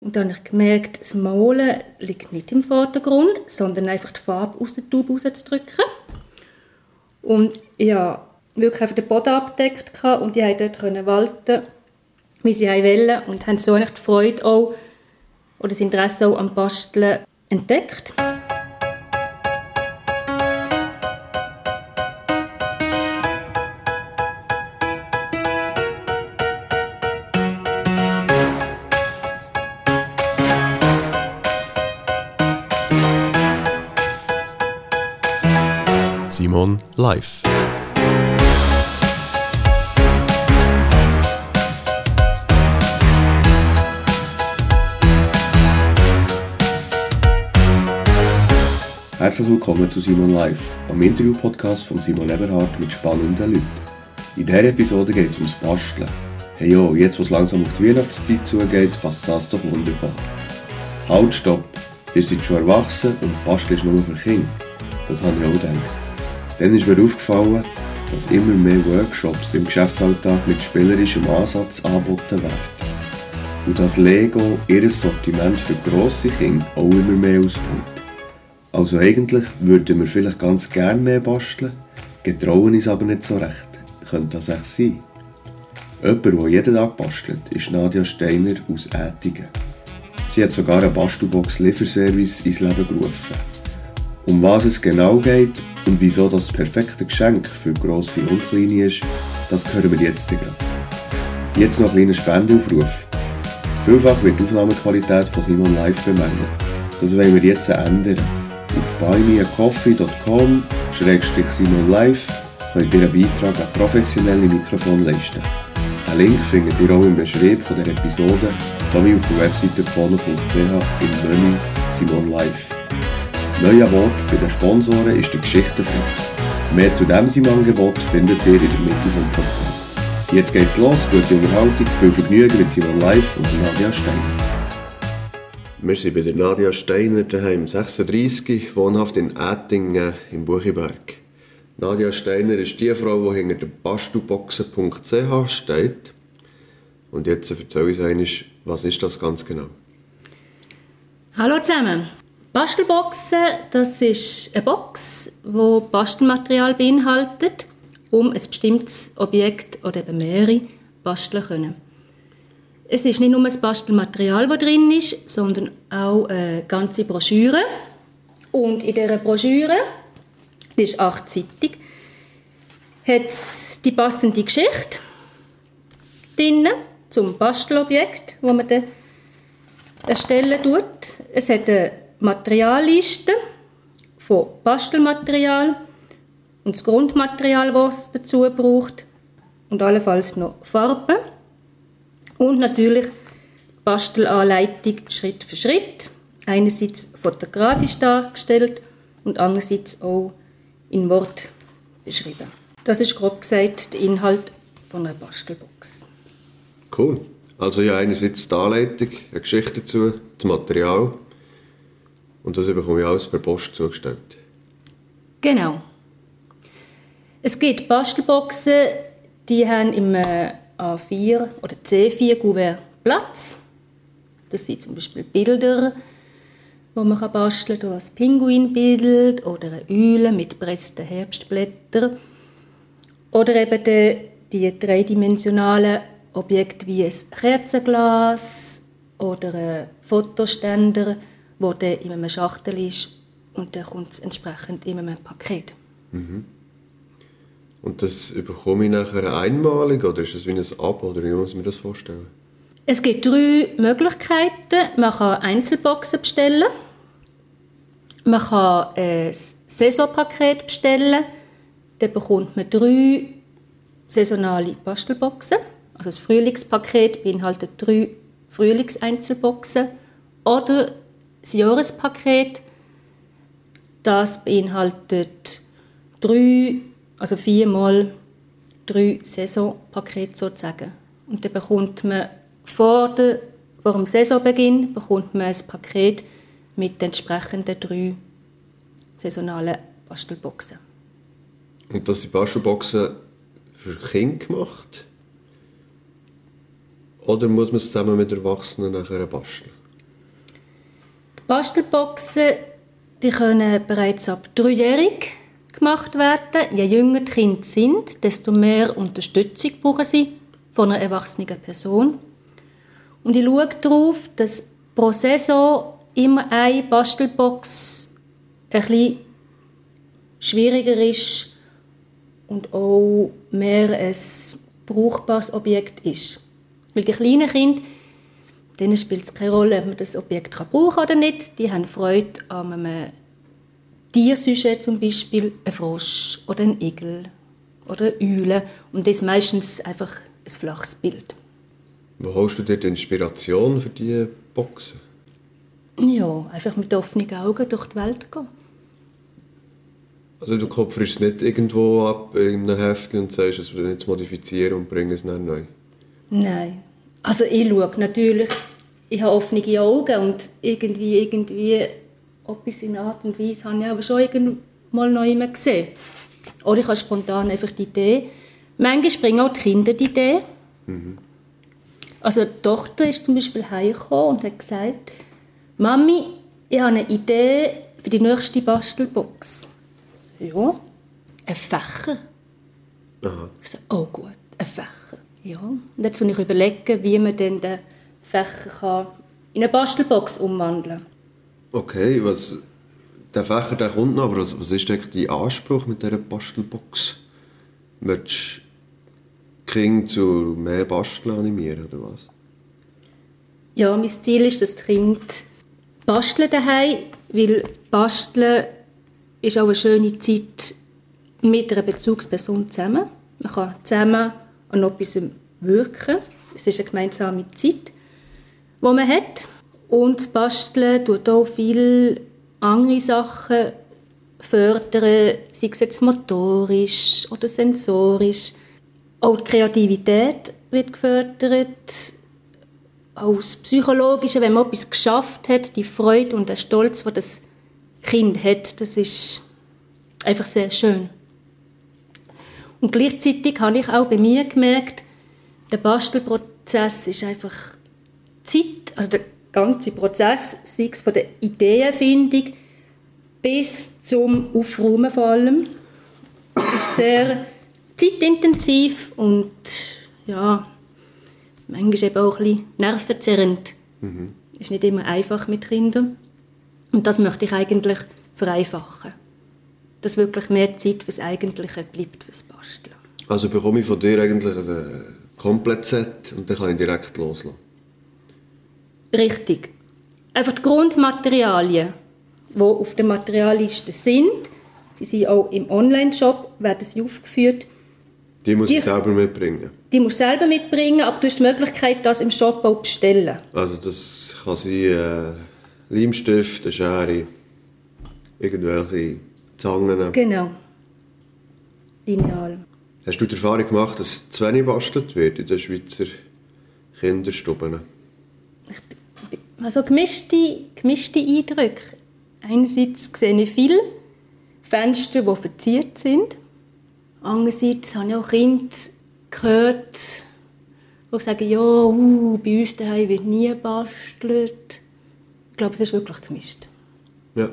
Und dann habe ich gemerkt, das Malen liegt nicht im Vordergrund, sondern einfach die Farbe aus der Tube rauszudrücken. Und ja, wirklich einfach den Boden abgedeckt und die konnten dort walten, wie sie wollen und haben so eigentlich die Freude auch, oder das Interesse auch am Basteln entdeckt. Live. Herzlich willkommen zu Simon Live, am Interview-Podcast von Simon Eberhardt mit spannenden Leuten. In dieser Episode geht es ums Basteln. Hey jo, jetzt wo es langsam auf die Weihnachtszeit zugeht, passt das doch wunderbar. Halt, stopp! Ihr seid schon erwachsen und Basteln ist nur für Kinder. Das habe ich auch gedacht. Dann ist mir aufgefallen, dass immer mehr Workshops im Geschäftsalltag mit spielerischem Ansatz angeboten werden. Und dass Lego ihr Sortiment für grosse Kinder auch immer mehr ausbaut. Also eigentlich würden wir vielleicht ganz gerne mehr basteln, getrauen uns aber nicht so recht. Könnte das echt sein? Jemand, der jeden Tag bastelt, ist Nadia Steiner aus Ätingen. Sie hat sogar einen Bastelbox Lieferservice ins Leben gerufen. Um was es genau geht und wieso das perfekte Geschenk für grosse und kleine ist, das hören wir jetzt gerade. Jetzt noch ein kleiner Spendeaufruf. Vielfach wird die Aufnahmequalität von Simon Live bemängelt. Das wollen wir jetzt ändern. Auf buymeacoffee.com Simon Live könnt ihr einen Beitrag an professionelle Mikrofon leisten. Einen Link findet ihr auch im Beschrieb von der Episode sowie auf der Webseite pono.ch im Menü Simon Live. Neuer Wort bei den Sponsoren ist der Geschichtenfritz. Mehr zu diesem Angebot findet ihr in der Mitte vom Podcast. Jetzt geht's los, gute Unterhaltung, viel Vergnügen mit Simon Live und Nadia Steiner. Wir sind bei der Nadia Steiner daheim, 36, wohnhaft in Ätingen im Buchiberg. Nadia Steiner ist die Frau, die hinter der bastelboxen.ch steht. Und jetzt erzähl uns einmal, was ist das ganz genau? Hallo zusammen. Bastelboxen, das ist eine Box, die Bastelmaterial beinhaltet, um ein bestimmtes Objekt oder eben mehrere basteln können. Es ist nicht nur das Bastelmaterial, das drin ist, sondern auch eine ganze Broschüre. Und in dieser Broschüre, die ist achtseitig, hat es die passende Geschichte drin zum Bastelobjekt, das man dann erstellen tut. Es hat eine Materialliste von Bastelmaterial und das Grundmaterial, das es dazu braucht und allenfalls noch Farben und natürlich Bastelanleitung Schritt für Schritt, einerseits fotografisch dargestellt und andererseits auch in Wort beschrieben. Das ist grob gesagt der Inhalt von einer Bastelbox. Cool. Also ja, einerseits die Anleitung, eine Geschichte dazu, das Material und das bekomme ich alles per Post zugestellt. Genau. Es gibt Bastelboxen, die haben im äh, A4 oder C4 Kuvert Platz. Das sind zum Beispiel Bilder, wo man basteln kann, ein Pinguinbild oder eine Eule mit gepressten Herbstblättern. Oder eben die, die dreidimensionalen Objekte wie ein Kerzenglas oder ein Fotoständer wo der in einem Schachtel ist und dann kommt es entsprechend in einem Paket. Mhm. Und das bekomme ich nachher einmalig oder ist das wie ein Abo oder wie muss ich mir das vorstellen? Es gibt drei Möglichkeiten. Man kann Einzelboxen bestellen. Man kann ein Saisonpaket bestellen. Dann bekommt man drei saisonale Bastelboxen. Also das Frühlingspaket beinhaltet drei Frühlingseinzelboxen. Oder das Jahrespaket, das beinhaltet drei, also viermal drei Saisonpakete sozusagen. Und dann bekommt man vor, der, vor dem Saisonbeginn bekommt man ein Paket mit den entsprechenden drei saisonalen Bastelboxen. Und das sind Bastelboxen für Kinder gemacht? Oder muss man es zusammen mit Erwachsenen nachher basteln? Bastelboxen die können bereits ab dreijährig gemacht werden. Je jünger die Kinder sind, desto mehr Unterstützung brauchen sie von einer erwachsenen Person. Und ich schaue darauf, dass pro Saison immer eine Bastelbox ein schwieriger ist und auch mehr ein brauchbares Objekt ist. Weil die kleinen Kinder, denen spielt es keine Rolle, ob man das Objekt brauchen kann oder nicht. Die haben Freude an einem Tiersujet zum Beispiel, ein Frosch oder ein Igel oder eine Eule. Und das ist meistens einfach ein flaches Bild. Wo holst du dir die Inspiration für diese Boxen? Ja, einfach mit offenen Augen durch die Welt gehen. Also du kopfst nicht irgendwo ab in einem Heft und sagst, es wird nicht modifizieren und bringen es dann neu? Nein. Also ich schaue natürlich, ich habe offene Augen und irgendwie, irgendwie etwas in Art und Weise habe ich aber schon irgendwann noch immer gesehen. Oder ich habe spontan einfach die Idee. Manchmal bringen auch die Kinder die Idee. Mhm. Also die Tochter ist zum Beispiel heimgekommen und hat gesagt, Mami, ich habe eine Idee für die nächste Bastelbox. Ja, ein Fächer. Aha. Ich so, oh gut, ein Fächer. Ja. Und jetzt muss ich überlegen, wie man denn den Fächer kann in eine Bastelbox umwandeln. Okay, was, der Fächer der kommt noch, aber was, was ist eigentlich dein Anspruch mit dieser Bastelbox? Möchtest du Kinder zu mehr Basteln animieren, oder was? Ja, mein Ziel ist, dass die Kinder basteln daheim, weil Basteln ist auch eine schöne Zeit mit einer Bezugsperson zusammen. Man kann zusammen an etwas wirken. Es ist eine gemeinsame Zeit, die man hat. Und das Basteln tut auch viele andere Sachen fördern, sei es jetzt motorisch oder sensorisch. Auch die Kreativität wird gefördert. Auch das Psychologische, wenn man etwas geschafft hat, die Freude und der Stolz, den das Kind hat, das ist einfach sehr schön. Und gleichzeitig habe ich auch bei mir gemerkt, der Bastelprozess ist einfach Zeit, also der ganze Prozess, sei es von der Ideenfindung bis zum Aufräumen vor allem, ist sehr zeitintensiv und ja, manchmal eben auch ein bisschen nervenzerrend. Mhm. Ist nicht immer einfach mit Kindern. Und das möchte ich eigentlich vereinfachen. Dass wirklich mehr Zeit fürs Eigentliche bleibt, fürs Basteln. Also bekomme ich von dir eigentlich ein Komplettset und dann kann ich direkt loslassen? Richtig. Einfach die Grundmaterialien, die auf der Materialliste sind, sie sind auch im Online-Shop, werden sie aufgeführt. Die muss ich selber mitbringen? Die muss selber mitbringen, aber du hast die Möglichkeit, das im Shop auch zu bestellen. Also das kann sein äh, Leimstift, eine Schere, irgendwelche Zangen. Genau. Lineal. Hast du die Erfahrung gemacht, dass zu wenig bastelt wird in den Schweizer Kinderstuben? Also gemischte, gemischte Eindrücke. Einerseits sehe ich viele Fenster, die verziert sind. Andererseits habe ich auch Kinder gehört, die sagen, ja, uh, bei uns daheim wird nie gebastelt. Ich glaube, es ist wirklich gemischt. Ja.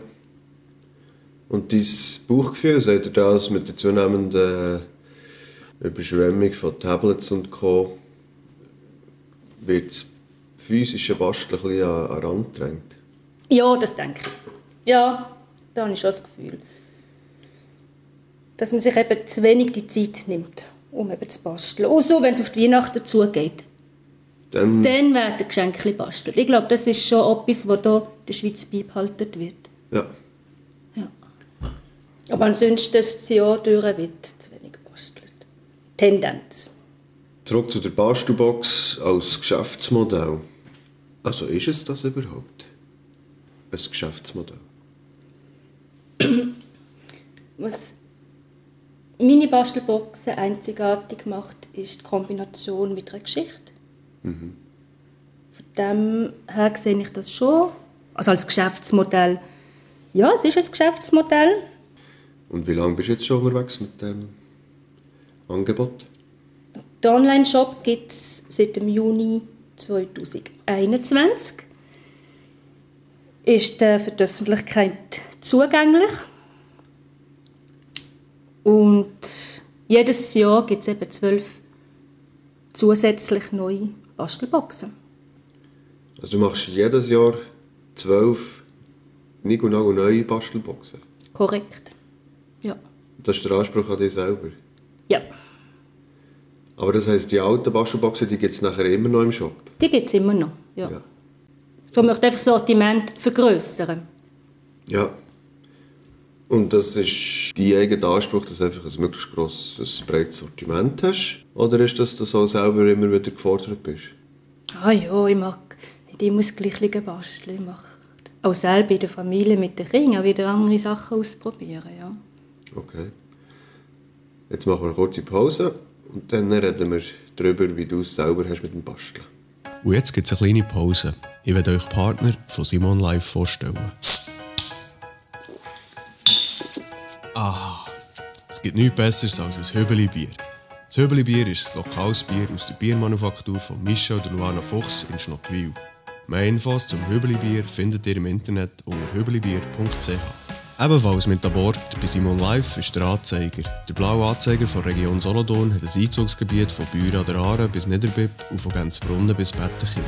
Und dein Bauchgefühl, sagt ihr das mit der zunehmenden Überschwemmung von Tablets und Co., wird physische Basteln ein bisschen an, an Rand gedrängt? Ja, das denke ich. Ja, da habe ich schon das Gefühl. Dass man sich eben zu wenig die Zeit nimmt, um eben zu basteln. Auch so, wenn es auf die Weihnachten zugeht. Dann, Dann werden Geschenke bastelt. Ich glaube, das ist schon etwas, was hier in der Schweiz beibehalten wird. Ja. ja. Aber ansonsten das Jahr durch wird zu wenig gebastelt. Tendenz. Zurück zu der Bastelbox als Geschäftsmodell. Also ist es das überhaupt? Ein Geschäftsmodell? Was meine Bastelboxen einzigartig macht, ist die Kombination mit einer Geschichte. Mhm. Von dem her sehe ich das schon. Also als Geschäftsmodell. Ja, es ist ein Geschäftsmodell. Und wie lange bist du jetzt schon unterwegs mit dem Angebot? Den Online-Shop gibt es seit dem Juni 2021. ist der für die Öffentlichkeit zugänglich. Und jedes Jahr gibt es eben zwölf zusätzlich neue Bastelboxen. Also du machst jedes Jahr zwölf nicht genau neue Bastelboxen? Korrekt, ja. Das ist der Anspruch an dich selber? Ja. Aber das heisst, die alten Bastelboxen, die gibt es nachher immer noch im Shop? Die gibt es immer noch, ja. ja. So möchte einfach das Sortiment vergrößern. Ja. Und das ist dein eigener Anspruch, dass du einfach ein möglichst grosses, breites Sortiment hast? Oder ist das, dass du auch selber immer wieder gefordert bist? Ah ja, ich mag nicht immer das Gleiche basteln. Ich mache auch selber in der Familie mit den Kindern wieder andere Sachen ausprobieren, ja. Okay. Jetzt machen wir eine kurze Pause und dann reden wir darüber, wie du es selber hast mit dem Basteln. Und jetzt gibt es eine kleine Pause. Ich werde euch Partner von Simon Live vorstellen. Ah, es gibt nichts Besseres als ein Höbeli-Bier. Das Höbeli-Bier ist ein lokales Bier aus der Biermanufaktur von Michel und Luana Fuchs in Schnottwil. Mehr Infos zum Höbeli-Bier findet ihr im Internet unter höbelibier.ch. Ebenfalls mit an Bord bei Simon Live ist der Anzeiger. Der blaue Anzeiger von Region Solothurn hat ein Einzugsgebiet von Büren an der Aare bis Niederbipp und von Gänzbrunnen bis Bettenkirchen.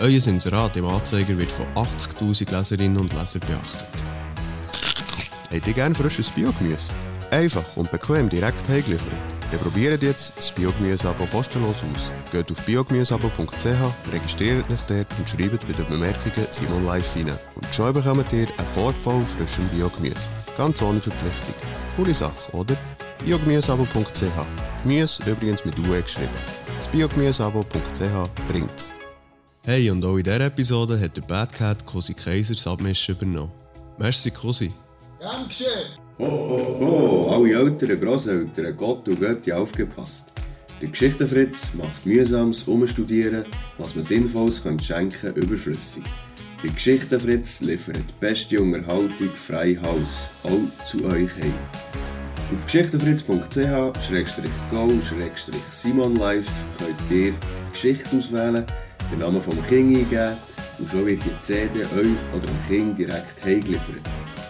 Euer Inserat im Anzeiger wird von 80'000 Leserinnen und Lesern beachtet. Habt ihr gerne frisches Biogemüse? Einfach und bequem direkt heimgeliefert? Dann probiert jetzt das Biogemüse-Abo kostenlos aus. Geht auf biogemüseabo.ch, registriert euch dort und schreibt bei den Bemerkungen Simon Live rein. Und schon bekommt ihr einen Korb voll frischem Biogemüse. Ganz ohne Verpflichtung. Coole Sache, oder? biogemüseabo.ch Gemüse übrigens mit UE geschrieben. Das biogemüseabo.ch bringt's. Hey, und auch in dieser Episode hat der Bad Cat Cosi Kaiser Submission übernommen. Merci, Cosi. Dankeschön. Ho, ho, ho, alle Eltern, Grosseltern, Gott und Götti aufgepasst. Der Geschichtenfritz macht mühsames Umstudieren, was man Sinnvolles könnte schenken überflüssig. Der Geschichtenfritz liefert beste Unterhaltung frei Haus, auch zu euch heim. Auf geschichtenfritz.ch-go-simon live könnt ihr die Geschichte auswählen, den Namen vom Kind eingeben und schon wird die CD euch oder dem Kind direkt heimgeliefert.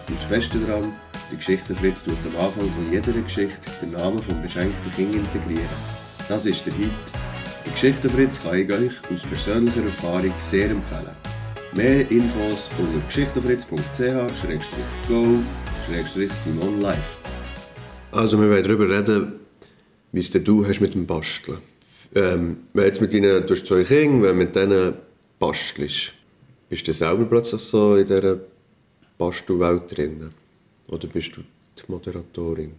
Und das Beste daran, der Geschichtenfritz tut am Anfang von jeder Geschichte den Namen vom beschenkten Kind integrieren. Das ist der Hit. Der Geschichtenfritz kann ich euch aus persönlicher Erfahrung sehr empfehlen. Mehr Infos unter geschichtenfritz.ch-go-simon live. Also wir wollen darüber reden, wie es du hast mit dem Basteln. Ähm, wenn jetzt mit deinen, du hast zwei Kinder, wenn mit denen bastelst, bist du selber plötzlich so in dieser Bastelwelt drin? Oder bist du die Moderatorin?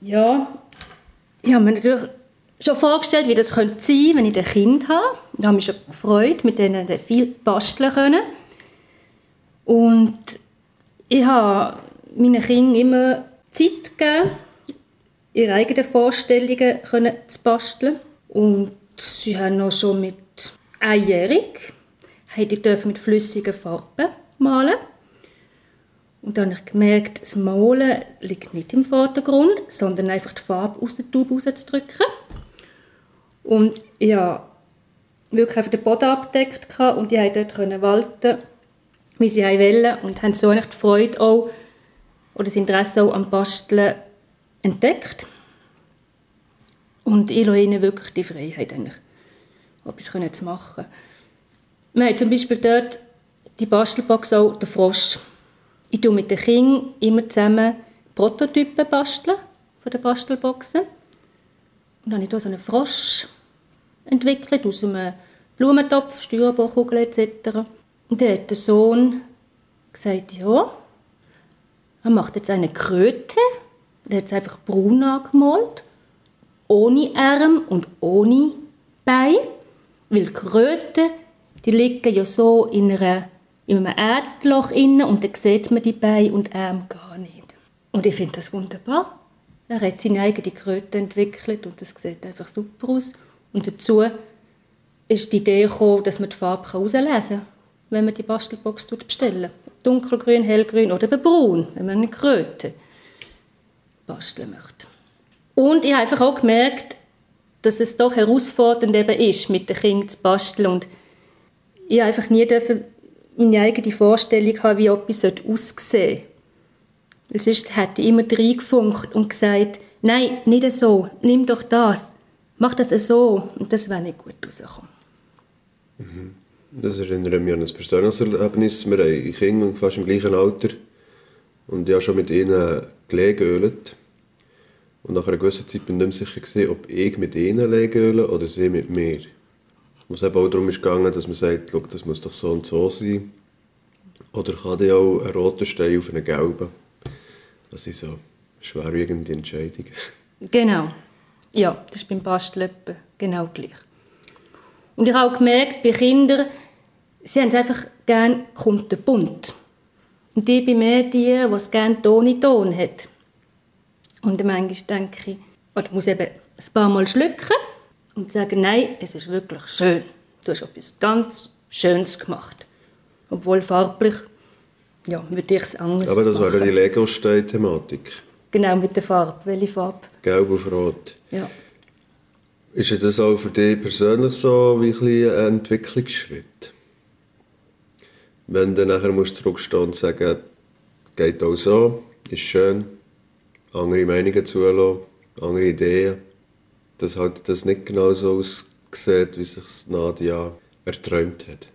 Ja, ich habe mir natürlich schon vorgestellt, wie das könnte sein, wenn ich ein Kind habe. Ich habe mich schon gefreut, mit denen viel basteln können. Und ich habe meinen Kindern immer Zeit gegeben, ihre eigenen Vorstellungen können zu basteln. Und sie haben noch schon mit einjährig mit flüssigen Farben malen. Und dann habe ich gemerkt, das Malen liegt nicht im Vordergrund, sondern einfach die Farbe aus der Tube rauszudrücken. Und ja, wirklich einfach den Boden abgedeckt und die konnten dort walten, wie sie wollen und haben so eigentlich die Freude auch, oder das Interesse auch am Basteln entdeckt. Und ich lasse ihnen wirklich die Freiheit, eigentlich, etwas zu machen. Wir haben zum Beispiel dort die Bastelbox auch «Der Frosch» Ich tue mit den Kindern immer zusammen Prototypen basteln von den Bastelboxen. Und dann habe ich so einen Frosch entwickelt aus einem Blumentopf, Styroporkugel etc. Und dann hat der Sohn gesagt, ja, er macht jetzt eine Kröte. Er hat es einfach braun angemalt, ohne Arm und ohne Bein, weil Kröten, die liegen ja so in einer in einem Erdloch innen und dann sieht man die Beine und Arme gar nicht. Und ich finde das wunderbar. Er hat seine eigene Kröte entwickelt und das sieht einfach super aus. Und dazu ist die Idee gekommen, dass man die Farbe herauslesen kann, wenn man die Bastelbox bestellen Dunkelgrün, hellgrün oder braun, wenn man eine Kröte basteln möchte. Und ich habe einfach auch gemerkt, dass es doch herausfordernd eben ist, mit den Kindern zu basteln. Und ich einfach nie dürfen meine eigene Vorstellung habe, wie etwas aussehen sollte. Sonst hätte ich immer reingefunkt und gesagt, nein, nicht so, nimm doch das, mach das so. Und das wäre nicht gut rausgekommen. Das erinnert mich an ein persönliches Erlebnis. Wir haben Kinder fast im gleichen Alter. Und ich habe schon mit ihnen gelegt Und nach einer gewissen Zeit bin ich nicht sicher, ob ich mit ihnen lege oder sie mit mir. Wo es eben auch darum ist gegangen, dass man sagt, Schau, das muss doch so und so sein. Oder kann ich auch einen roten Stein auf einen gelben? Das sind so schwerwiegende Entscheidungen. Genau. Ja, das ist beim Basteln genau gleich. Und ich habe auch gemerkt, bei Kindern, sie haben es einfach gerne kunterbunt. Und ich bin mehr die, die es gerne Ton in Ton hat. Und manchmal denke ich, oder muss eben ein paar Mal schlucken und sagen, nein, es ist wirklich schön. Du hast etwas ganz Schönes gemacht. Obwohl farblich, ja, würde ich es anders Aber das machen. wäre die Lego-Stein-Thematik. Genau, mit der Farbe. Welche Farbe? Gelb auf Rot. Ja. Ist das auch für dich persönlich so wie ein, ein Entwicklungsschritt? Wenn du nachher musst zurückstehen und sagen, geht auch so, ist schön, andere Meinungen zulassen, andere Ideen, dass halt das nicht genau so aussieht, wie sich Nadia erträumt hat.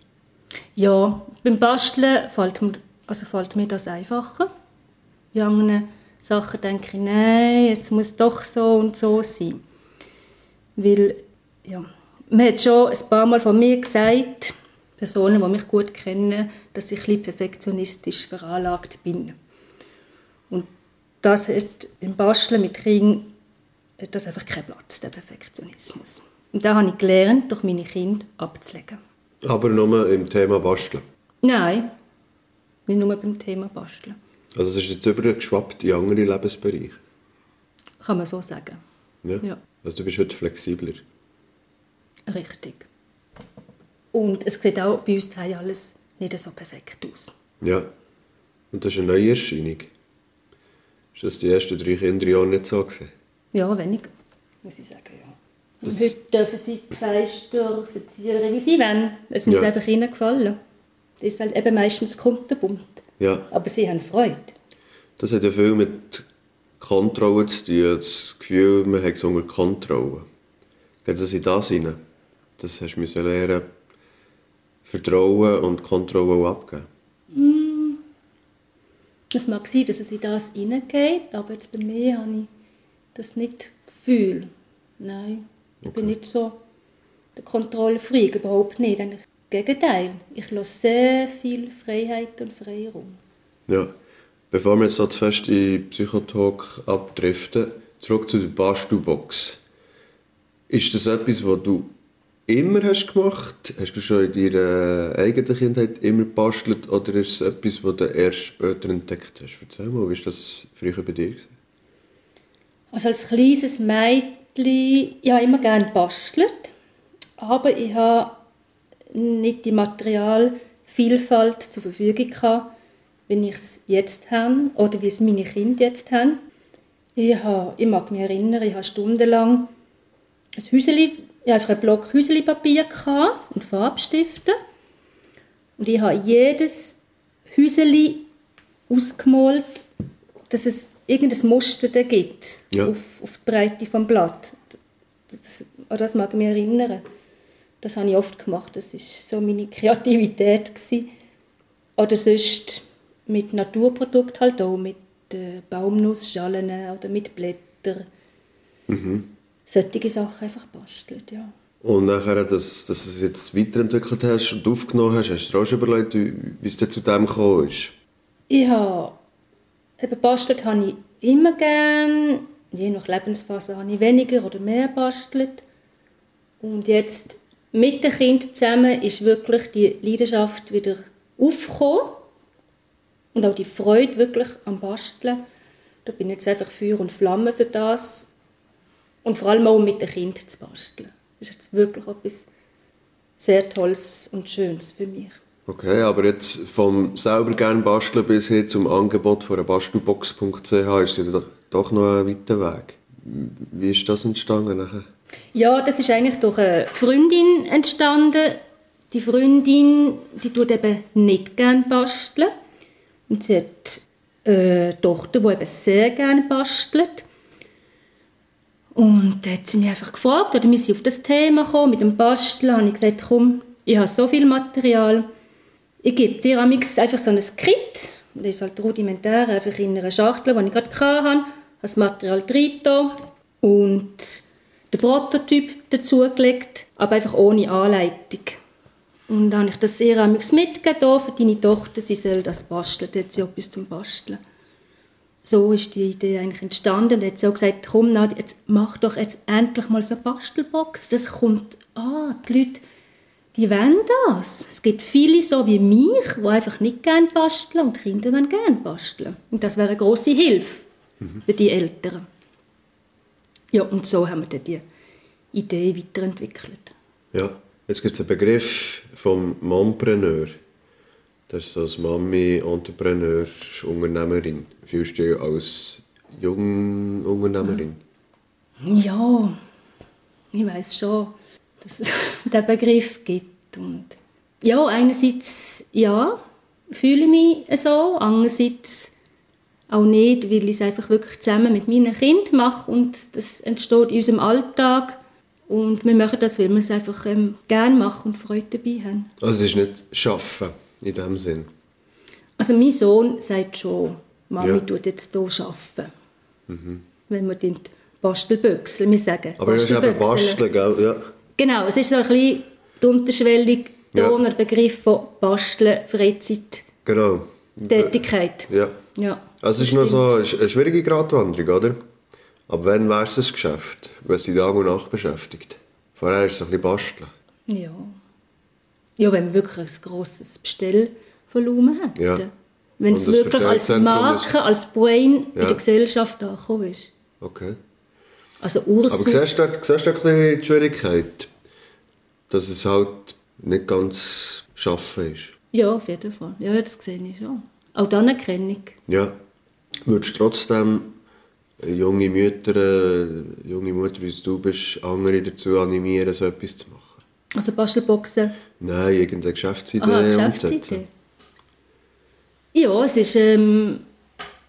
Ja, beim Basteln fällt mir, also fällt mir das einfacher. Bei anderen Sachen denke ich, nein, es muss doch so und so sein. Weil, ja, man hat schon ein paar Mal von mir gesagt, Personen, die mich gut kennen, dass ich ein perfektionistisch veranlagt bin. Und das hat im Basteln mit Kindern hat das einfach keinen Platz, der Perfektionismus. Und da habe ich gelernt, durch meine Kinder abzulegen. Aber nur im Thema Basteln. Nein, nicht nur beim Thema Basteln. Also es ist jetzt übergeschwappt in andere Lebensbereiche. Kann man so sagen. Ja? Ja. Also du bist heute flexibler. Richtig. Und es sieht auch bei uns daheim alles nicht so perfekt aus. Ja. Und das ist eine neue Erscheinung. Ist das die ersten drei Kinderjahre nicht so gewesen? Ja, wenig, muss ich sagen, ja. Und heute dürfen sie die Fenster verzieren, wie sie wollen. Es muss Ja. einfach ihnen gefallen. Das ist halt eben meistens kunterbunt. Ja. Aber sie haben Freude. Das hat ja viel mit Kontrolle zu tun. Das Gefühl, man hat es unter Kontrolle. Geht das in das hinein? Das hast du müssen lernen, Vertrauen und Kontrolle auch abgeben. Es mag sein, dass es in das hineingeht, aber jetzt bei mir habe ich das nicht Gefühl. Nein, ich bin nicht so der Kontrollfreak, überhaupt nicht. Eigentlich Gegenteil. Ich lasse sehr viel Freiheit und Freiraum. Ja. Bevor wir jetzt so zu fest in Psychotalk abdriften, zurück zu der Bastelbox. Ist das etwas, was du immer hast gemacht? Hast du schon in deiner eigenen Kindheit immer gebastelt oder ist es etwas, was du erst später entdeckt hast? Erzähl mal, wie war das früher bei dir? gewesen? Also als kleines Mädchen, ich habe immer gerne gebastelt, aber ich habe nicht die Materialvielfalt zur Verfügung gehabt, wie ich es jetzt habe oder wie es meine Kinder jetzt haben. Ich, habe, ich mag mich erinnern, ich habe stundenlang ein hatte einfach einen Block Häuselipapier gehabt und Farbstifte. Und ich habe jedes Häuseli ausgemalt, dass es irgendein Muster da gibt Ja. auf, auf die Breite vom Blatt. Das, an das mag ich mich erinnern. Das habe ich oft gemacht. Das war so meine Kreativität. Gewesen. Oder sonst mit Naturprodukten halt auch, mit äh, Baumnussschalen oder mit Blättern. Solche Sachen einfach bastelt, ja. Und nachher, dass, dass du es jetzt weiterentwickelt hast und aufgenommen hast, hast du dir auch schon überlegt, wie es zu dem gekommen ist? Ich habe, eben bastelt habe ich immer gern. Je nach Lebensphase habe ich weniger oder mehr bastelt. Und jetzt mit dem Kind zusammen ist wirklich die Leidenschaft wieder aufgekommen. Und auch die Freude wirklich am Basteln. Da bin ich jetzt einfach Feuer und Flamme für das. Und vor allem auch mit dem Kind zu basteln. Das ist jetzt wirklich etwas sehr Tolles und Schönes für mich. Okay, aber jetzt vom selber gerne basteln bis hin zum Angebot von bastelbox.ch ist ja doch, doch noch ein weiter Weg. Wie ist das entstanden nachher? Ja, das ist eigentlich durch eine Freundin entstanden, die Freundin, die tut eben nicht gerne basteln. Und sie hat eine Tochter, die eben sehr gerne bastelt. Und da hat sie mich einfach gefragt, oder wir sind auf das Thema gekommen, mit dem Basteln. Und ich gesagt, komm, ich habe so viel Material, ich gebe dir einfach so ein Kit, das ist halt rudimentär, einfach in einer Schachtel, die ich gerade hatte, das Material drin und den Prototyp dazugelegt, aber einfach ohne Anleitung. Und dann habe ich das ihr mitgegeben für deine Tochter, sie soll das basteln, da hat sie etwas zum Basteln. So ist die Idee eigentlich entstanden. Und hat sie gesagt, komm, Nadia, jetzt mach doch jetzt endlich mal so eine Bastelbox. Das kommt an, die Leute, die wollen das. Es gibt viele so wie mich, die einfach nicht gerne basteln und die Kinder wollen gerne basteln. Und das wäre eine grosse Hilfe mhm. für die Eltern. Ja, und so haben wir dann die Idee weiterentwickelt. Ja, jetzt gibt es einen Begriff vom Mompreneur. Das ist als Mami, Entrepreneur, Unternehmerin. Fühlst du dich als Jungunternehmerin? Ja, ich weiß schon, dass es diesen Begriff gibt. Und ja, einerseits ja, fühle ich mich so, andererseits auch nicht, weil ich es einfach wirklich zusammen mit meinen Kindern mache und das entsteht in unserem Alltag. Und wir machen das, weil wir es einfach ähm, gerne machen und Freude dabei haben. Also es ist nicht Schaffen in dem Sinn? Also mein Sohn sagt schon, Mami ja. tut jetzt hier arbeiten. Mhm. Wenn wir den Bastelbüchsel, wir sagen Aber das ist eben Basteln, gell? Ja. Genau, es ist so ein bisschen die Unterschwellig, ja. der Begriff von Basteln, Freizeit, genau. Tätigkeit. Ja. ja also es ist noch so eine schwierige Gratwanderung, oder? Aber wann wäre es ein Geschäft, wenn sie Tag und Nacht beschäftigt? Vorher ist es ein bisschen Basteln. Ja. Ja, wenn man wirklich ein grosses Bestellvolumen hat. Ja. Wenn es wirklich als Marke, als Brain ja. in der Gesellschaft angekommen ist. Okay. Also Ursus... Aber siehst du, siehst du ein bisschen die Schwierigkeit, dass es halt nicht ganz schaffen ist? Ja, auf jeden Fall. Ja, das sehe ich schon. Auch die Anerkennung. Ja. Würdest du trotzdem junge Mütter, junge Mutter, wie du bist, andere dazu animieren, so etwas zu machen? Also Bastelboxen? Nein, irgendeine Geschäftsidee Aha, Geschäftsidee. Ja, es ist ähm,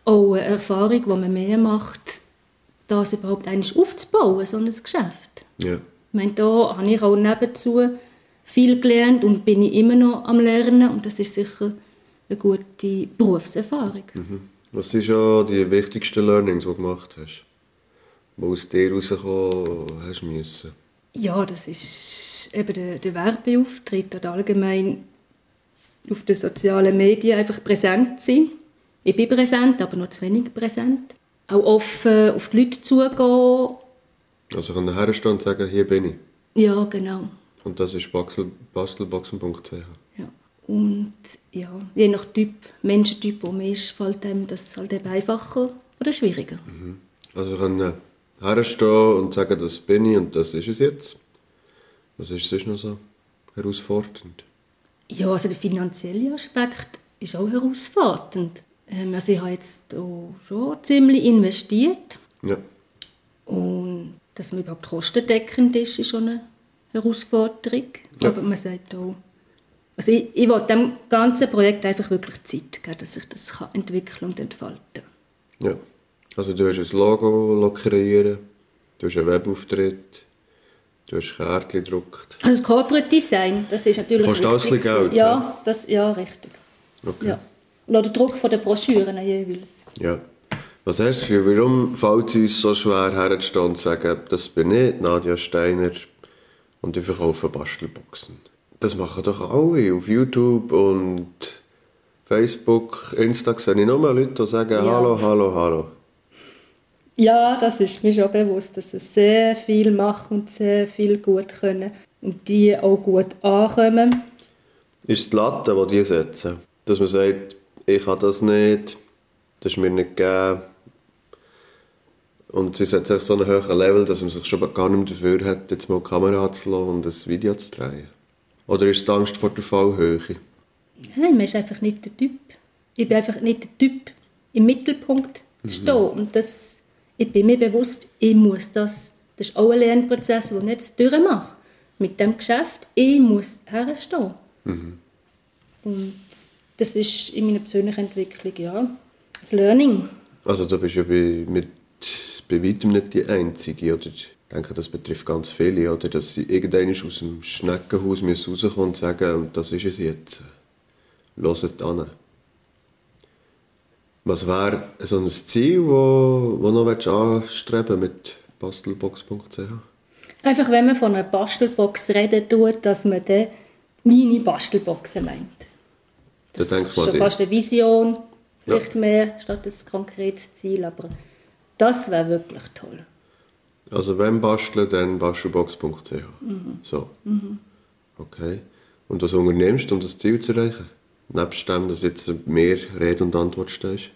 auch eine Erfahrung, die man mehr macht, das überhaupt eigentlich aufzubauen, so ein Geschäft. Ja. Ich meine, da habe ich auch nebenzu viel gelernt und bin ich immer noch am Lernen und das ist sicher eine gute Berufserfahrung. Mhm. Was sind schon die wichtigsten Learnings, die du gemacht hast? Die aus dir rausgekommen hast müssen? Ja, das ist eben der, der Werbeauftritt oder allgemein auf den sozialen Medien einfach präsent sein. Ich bin präsent, aber noch zu wenig präsent. Auch offen auf die Leute zugehen. Also kann herstehen und sagen, hier bin ich. Ja, genau. Und das ist bastelboxen.ch. Ja. Und ja, je nach Typ, Menschentyp, wo man ist, fällt einem das halt eben einfacher oder schwieriger. Mhm. Also kann herstehen und sagen, das bin ich und das ist es jetzt. Was ist sonst noch so herausfordernd? Ja, also der finanzielle Aspekt ist auch herausfordernd. Ähm, also ich habe jetzt schon ziemlich investiert. Ja. Und dass man überhaupt kostendeckend ist, ist schon eine Herausforderung. Ja. Aber man sagt auch, also ich, ich will dem ganzen Projekt einfach wirklich Zeit geben, dass sich das kann entwickeln und entfalten kann. Ja. Also du hast ein Logo kreieren, du hast einen Webauftritt, du hast Kärtchen gedruckt. Also das Corporate Design, das ist natürlich Kostet alles Geld? Ja, ja, das, ja richtig. Okay. Ja. Oder der Druck von der Broschüren jeweils. Ja. Was hast du für, warum fällt es uns so schwer herzustehen und zu sagen, das bin ich, Nadja Steiner, und ich verkaufe Bastelboxen? Das machen doch alle auf YouTube und Facebook, Insta sehe ich nur Leute, die sagen ja. Hallo, hallo, hallo. Ja, das ist mir schon bewusst, dass sie sehr viel machen und sehr viel gut können und die auch gut ankommen. Ist die Latte, die die setzen, dass man sagt, ich kann das nicht, das ist mir nicht gegeben. Und sie setzen sich so einen hohen Level, dass man sich schon gar nicht mehr dafür hat, jetzt mal die Kamera anzulassen und ein Video zu drehen. Oder ist die Angst vor der Fallhöhe? Nein, man ist einfach nicht der Typ. Ich bin einfach nicht der Typ, im Mittelpunkt zu stehen. Mhm. Und das, ich bin mir bewusst, ich muss das. Das ist auch ein Lernprozess, den ich jetzt durchmache. mit dem Geschäft. Ich muss herstehen. Und das ist in meiner persönlichen Entwicklung, ja, das Learning. Also du bist ja bei, mit, bei weitem nicht die Einzige, oder? Ich denke, das betrifft ganz viele, oder? Dass sie irgendwann aus dem Schneckenhaus müssen rauskommen und sagen, und das ist es jetzt. Hört an. Was wäre so ein Ziel, das wo, wo noch anstreben mit bastelbox.ch? Einfach, wenn man von einer Bastelbox reden tut, dass man dann meine Bastelboxen meint. Da Das denkt ist schon fast eine Vision, Ja. vielleicht mehr statt ein konkretes Ziel, aber das wäre wirklich toll. Also wenn basteln, dann bastelbox.ch. So. Okay. Und was unternimmst du, um das Ziel zu erreichen? Nebst dem, dass jetzt mehr Rede und Antwort stehst?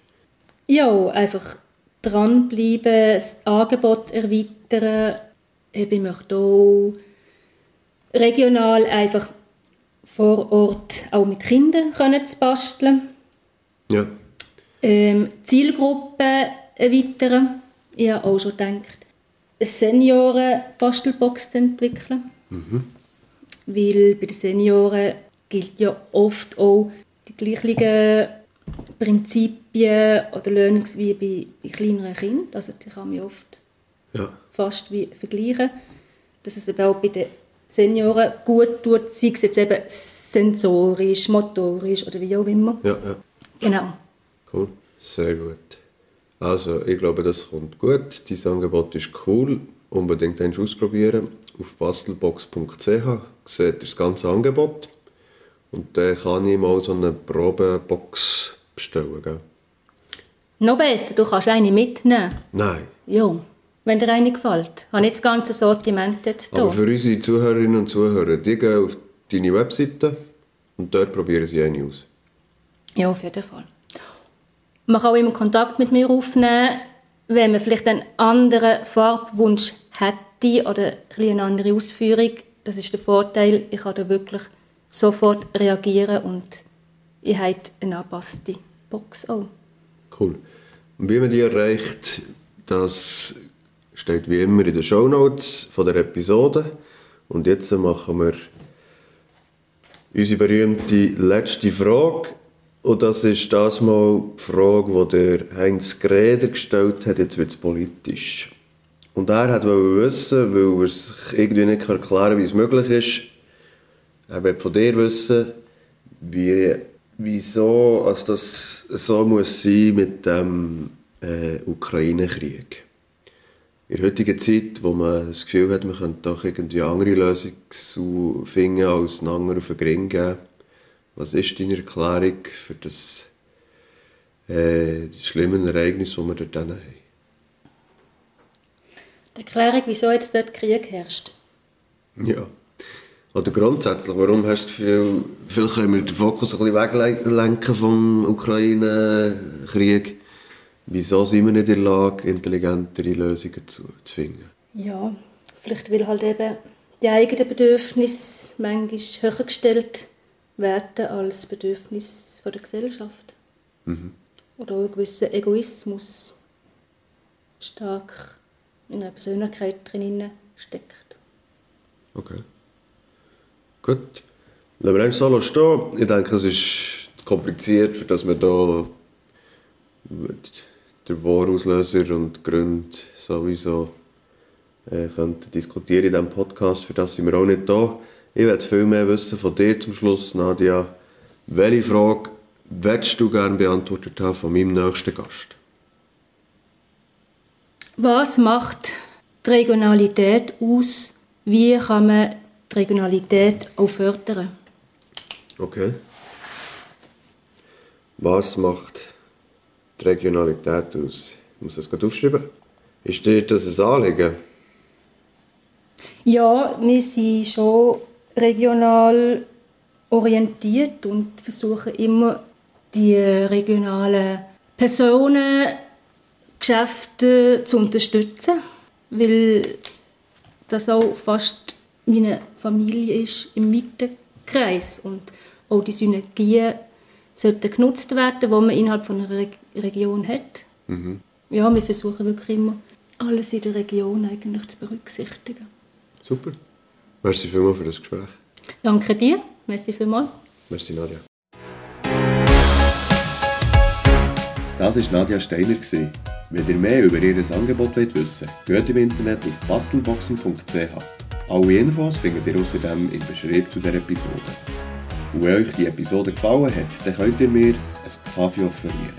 Ja, einfach dranbleiben, das Angebot erweitern. Ich möchte auch regional einfach vor Ort auch mit Kindern können zu basteln. Ja. Ähm, Zielgruppe erweitern. Ich habe auch schon gedacht, eine Senioren-Bastelbox zu entwickeln. Weil bei den Senioren gilt ja oft auch die gleichen Prinzipien oder Learnings wie bei, bei kleineren Kindern. Also die kann man oft Ja. fast wie vergleichen. Dass es eben auch bei den Senioren gut tut, sei es jetzt eben sensorisch, motorisch oder wie auch immer. Ja, ja. Genau. Cool. Sehr gut. Also, ich glaube, das kommt gut. Dein Angebot ist cool. Unbedingt einmal ausprobieren. Auf bastelbox.ch seht ihr das ganze Angebot. Und dann kann ich mal so eine Probebox bestellen. Gell? Noch besser, du kannst eine mitnehmen. Nein. Ja, wenn dir eine gefällt. Ich habe nicht das ganze Sortiment jetzt Aber für unsere Zuhörerinnen und Zuhörer, die gehen auf deine Webseite und dort probieren sie eine aus. Ja, auf jeden Fall. Man kann auch immer Kontakt mit mir aufnehmen, wenn man vielleicht einen anderen Farbwunsch hätte oder eine andere Ausführung. Das ist der Vorteil, ich kann da wirklich sofort reagieren und ich habe eine angepasste Box auch. Cool. Und wie man die erreicht, das steht wie immer in den Shownotes von der Episode. Und jetzt machen wir unsere berühmte letzte Frage. Und das ist das mal die Frage, die der Heinz Greder gestellt hat, jetzt wird es politisch. Und er hat wissen, weil er sich irgendwie nicht erklären kann, wie es möglich ist, er will von dir wissen, wie, wieso also das so muss sein mit dem äh, Ukraine-Krieg. In der heutigen Zeit, wo man das Gefühl hat, man könnte doch irgendwie andere Lösung finden, als einen anderen auf den Gring geben. Was ist deine Erklärung für das, äh, das schlimme Ereignis, das wir dort haben? Die Erklärung, wieso jetzt dort Krieg herrscht. Ja. Oder grundsätzlich, warum hast du das Gefühl, vielleicht können wir den Fokus ein bisschen weglenken vom Ukraine-Krieg. Wieso sind wir nicht in der Lage, intelligentere Lösungen zu, zu finden? Ja, vielleicht weil halt eben die eigenen Bedürfnisse manchmal höher gestellt werden als Bedürfnisse von der Gesellschaft. Oder auch ein gewisser Egoismus stark in einer Persönlichkeit drin steckt. Okay. Gut. Lassen wir so stehen. Ich denke, es ist kompliziert, für dass wir da den Warauslöser und die Gründe sowieso äh, diskutieren in diesem Podcast. Für das sind wir auch nicht da. Ich werde viel mehr wissen von dir zum Schluss, Nadia. Welche Frage würdest du gerne beantwortet haben von meinem nächsten Gast? Was macht die Regionalität aus? Wie kann man die Regionalität auch fördern? Okay. Was macht die Regionalität aus? Ich muss das gerade aufschreiben. Ist dir das ein Anliegen? Ja, wir sind schon regional orientiert und versuchen immer die regionalen Personen, Geschäfte zu unterstützen, weil das auch fast meine Familie ist im Mittenkreis und auch die Synergien sollten genutzt werden, die man innerhalb von einer Re Region hat. Ja, wir versuchen wirklich immer alles in der Region eigentlich zu berücksichtigen. Super. Merci vielmals für das Gespräch. Danke dir. Merci vielmals. Merci, Nadja. Das war Nadja Steiner. Wenn ihr mehr über ihr Angebot wollt wissen wollt, geht im Internet auf bastelboxen.ch. Alle Infos findet ihr außerdem im Beschreibung zu dieser Episode. Und wenn euch die Episode gefallen hat, dann könnt ihr mir ein Kaffee offerieren.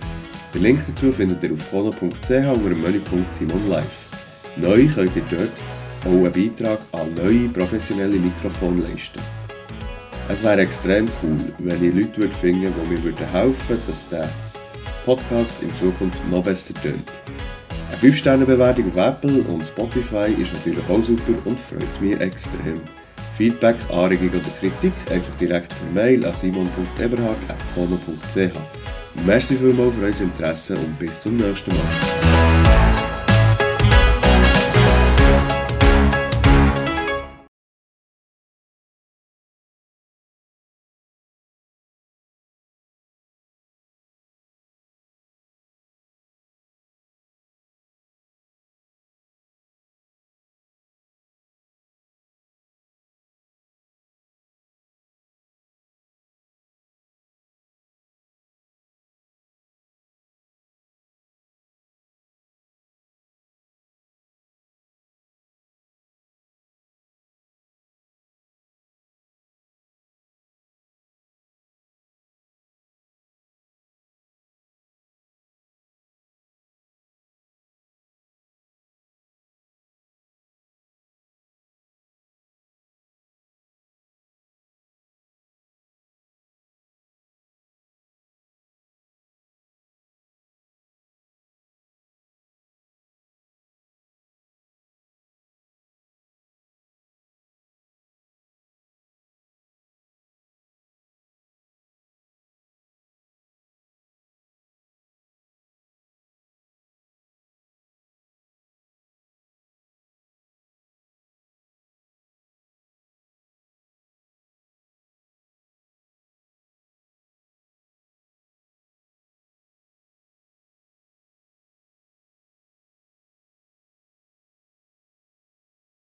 Den Link dazu findet ihr auf kono.ch unter dem Menüpunkt Simon Live. Neu könnt ihr dort auch einen Beitrag an neue professionelle Mikrofone leisten. Es wäre extrem cool, wenn ihr Leute finden die mir würden helfen würden, dass der Podcast in Zukunft noch besser tönt. Eine 5-Sterne-Bewertung auf Apple und Spotify ist natürlich auch super und freut mich extrem. Feedback, Anregung oder Kritik einfach direkt per Mail an simon.eberhard.kono.ch. Merci vielmals für euer Interesse und bis zum nächsten Mal.